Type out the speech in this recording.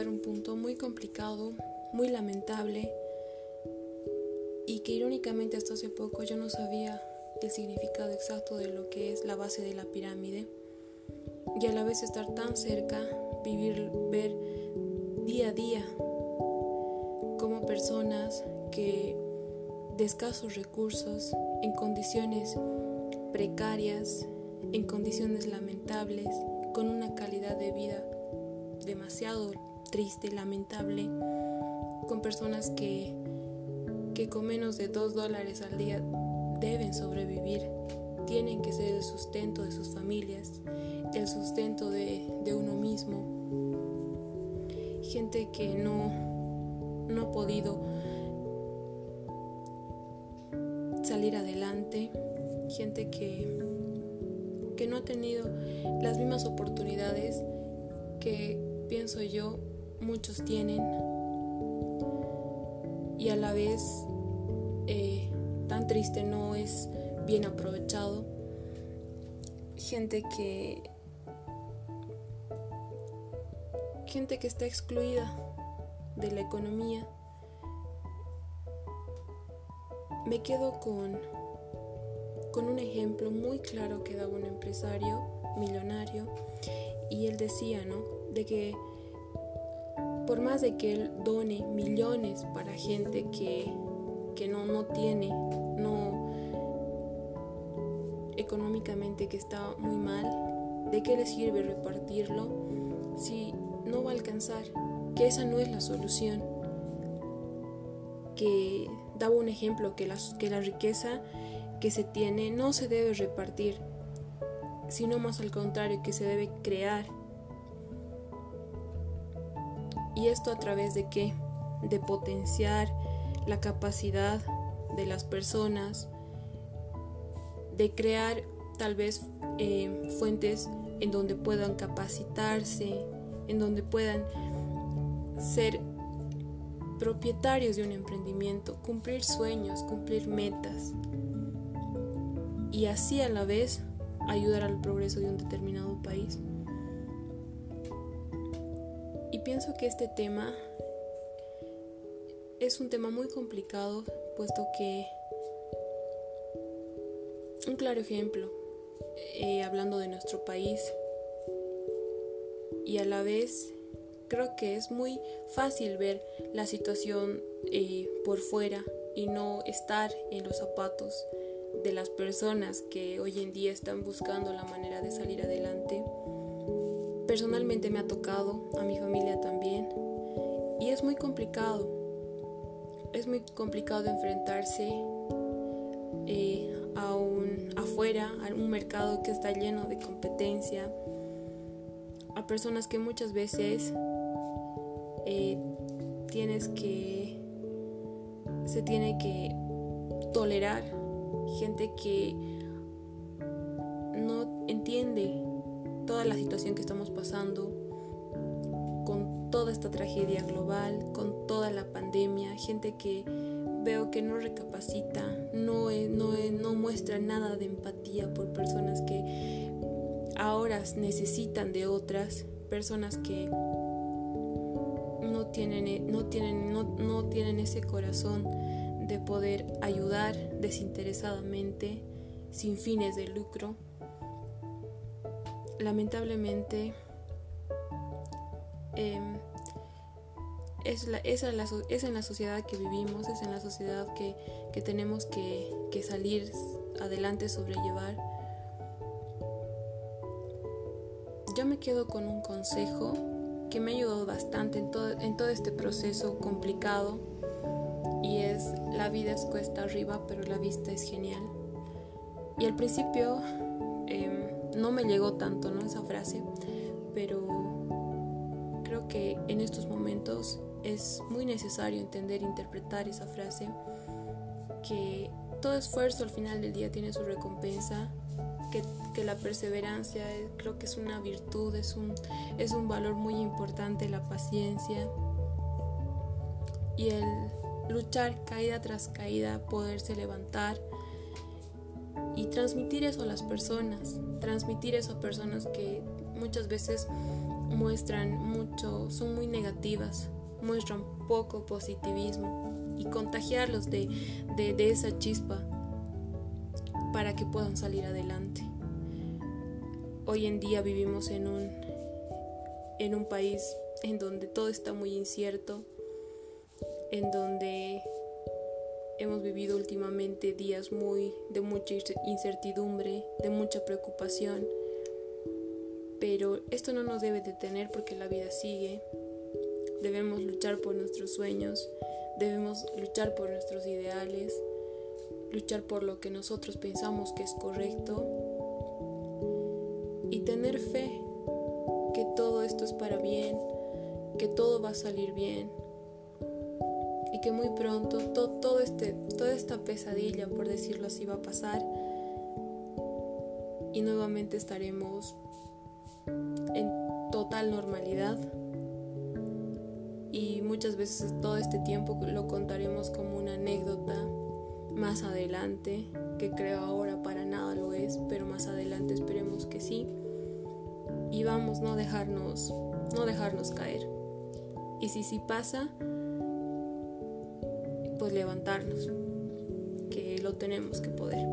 un punto muy complicado, muy lamentable y que irónicamente hasta hace poco yo no sabía el significado exacto de lo que es la base de la pirámide y a la vez estar tan cerca, vivir, ver día a día como personas que de escasos recursos, en condiciones precarias, en condiciones lamentables, con una calidad de vida demasiado triste, lamentable, con personas que, que con menos de dos dólares al día deben sobrevivir, tienen que ser el sustento de sus familias, el sustento de, de uno mismo. Gente que no, no ha podido salir adelante, gente que, que no ha tenido las mismas oportunidades que pienso yo muchos tienen y a la vez eh, tan triste no es bien aprovechado. Gente que gente que está excluida de la economía. Me quedo con con un ejemplo muy claro que daba un empresario millonario y él decía, ¿no? De que por más de que él done millones para gente que, que no, no tiene, no económicamente que está muy mal, ¿de qué le sirve repartirlo si no va a alcanzar? Que esa no es la solución. Que daba un ejemplo que la, que la riqueza que se tiene no se debe repartir, sino más al contrario, que se debe crear. ¿Y esto a través de qué? De potenciar la capacidad de las personas, de crear tal vez eh, fuentes en donde puedan capacitarse, en donde puedan ser propietarios de un emprendimiento, cumplir sueños, cumplir metas y así a la vez ayudar al progreso de un determinado país. Pienso que este tema es un tema muy complicado, puesto que un claro ejemplo, eh, hablando de nuestro país, y a la vez creo que es muy fácil ver la situación eh, por fuera y no estar en los zapatos de las personas que hoy en día están buscando la manera de salir adelante. Personalmente me ha tocado, a mi familia también, y es muy complicado. Es muy complicado enfrentarse eh, a un, afuera, a un mercado que está lleno de competencia, a personas que muchas veces eh, tienes que, se tiene que tolerar gente que no entiende toda la situación que estamos pasando con toda esta tragedia global, con toda la pandemia, gente que veo que no recapacita, no, no, no muestra nada de empatía por personas que ahora necesitan de otras, personas que no tienen, no tienen, no, no tienen ese corazón de poder ayudar desinteresadamente, sin fines de lucro. Lamentablemente, em, es, la, la, es, en la sociedad que vivimos, es en la sociedad que, que tenemos que, que, salir adelante, sobrellevar. Yo me quedo con un consejo que me ha ayudado bastante en todo, en todo este proceso complicado y es la vida es cuesta arriba, pero la vista es genial. Y al principio no me llegó tanto ¿no? esa frase, pero creo que en estos momentos es muy necesario entender interpretar esa frase, que todo esfuerzo al final del día tiene su recompensa, que, que, la perseverancia creo que es una virtud, es un, es un valor muy importante, la paciencia y el luchar caída tras caída, poderse levantar y transmitir eso a las personas, transmitir eso a personas que muchas veces muestran mucho, son muy negativas, muestran poco positivismo y contagiarlos de, de, esa chispa para que puedan salir adelante. Hoy en día vivimos en un, en un país en donde todo está muy incierto, en donde hemos vivido últimamente días muy de mucha incertidumbre, de mucha preocupación, pero esto no nos debe detener porque la vida sigue. Debemos luchar por nuestros sueños, debemos luchar por nuestros ideales, luchar por lo que nosotros pensamos que es correcto y tener fe que todo esto es para bien, que todo va a salir bien que muy pronto todo este, toda esta pesadilla, por decirlo así, va a pasar y nuevamente estaremos en total normalidad y muchas veces todo este tiempo lo contaremos como una anécdota más adelante, que creo ahora para nada lo es, pero más adelante esperemos que sí. Y vamos, no dejarnos, no dejarnos caer. Y si sí pasa, pues levantarnos, que lo tenemos que poder.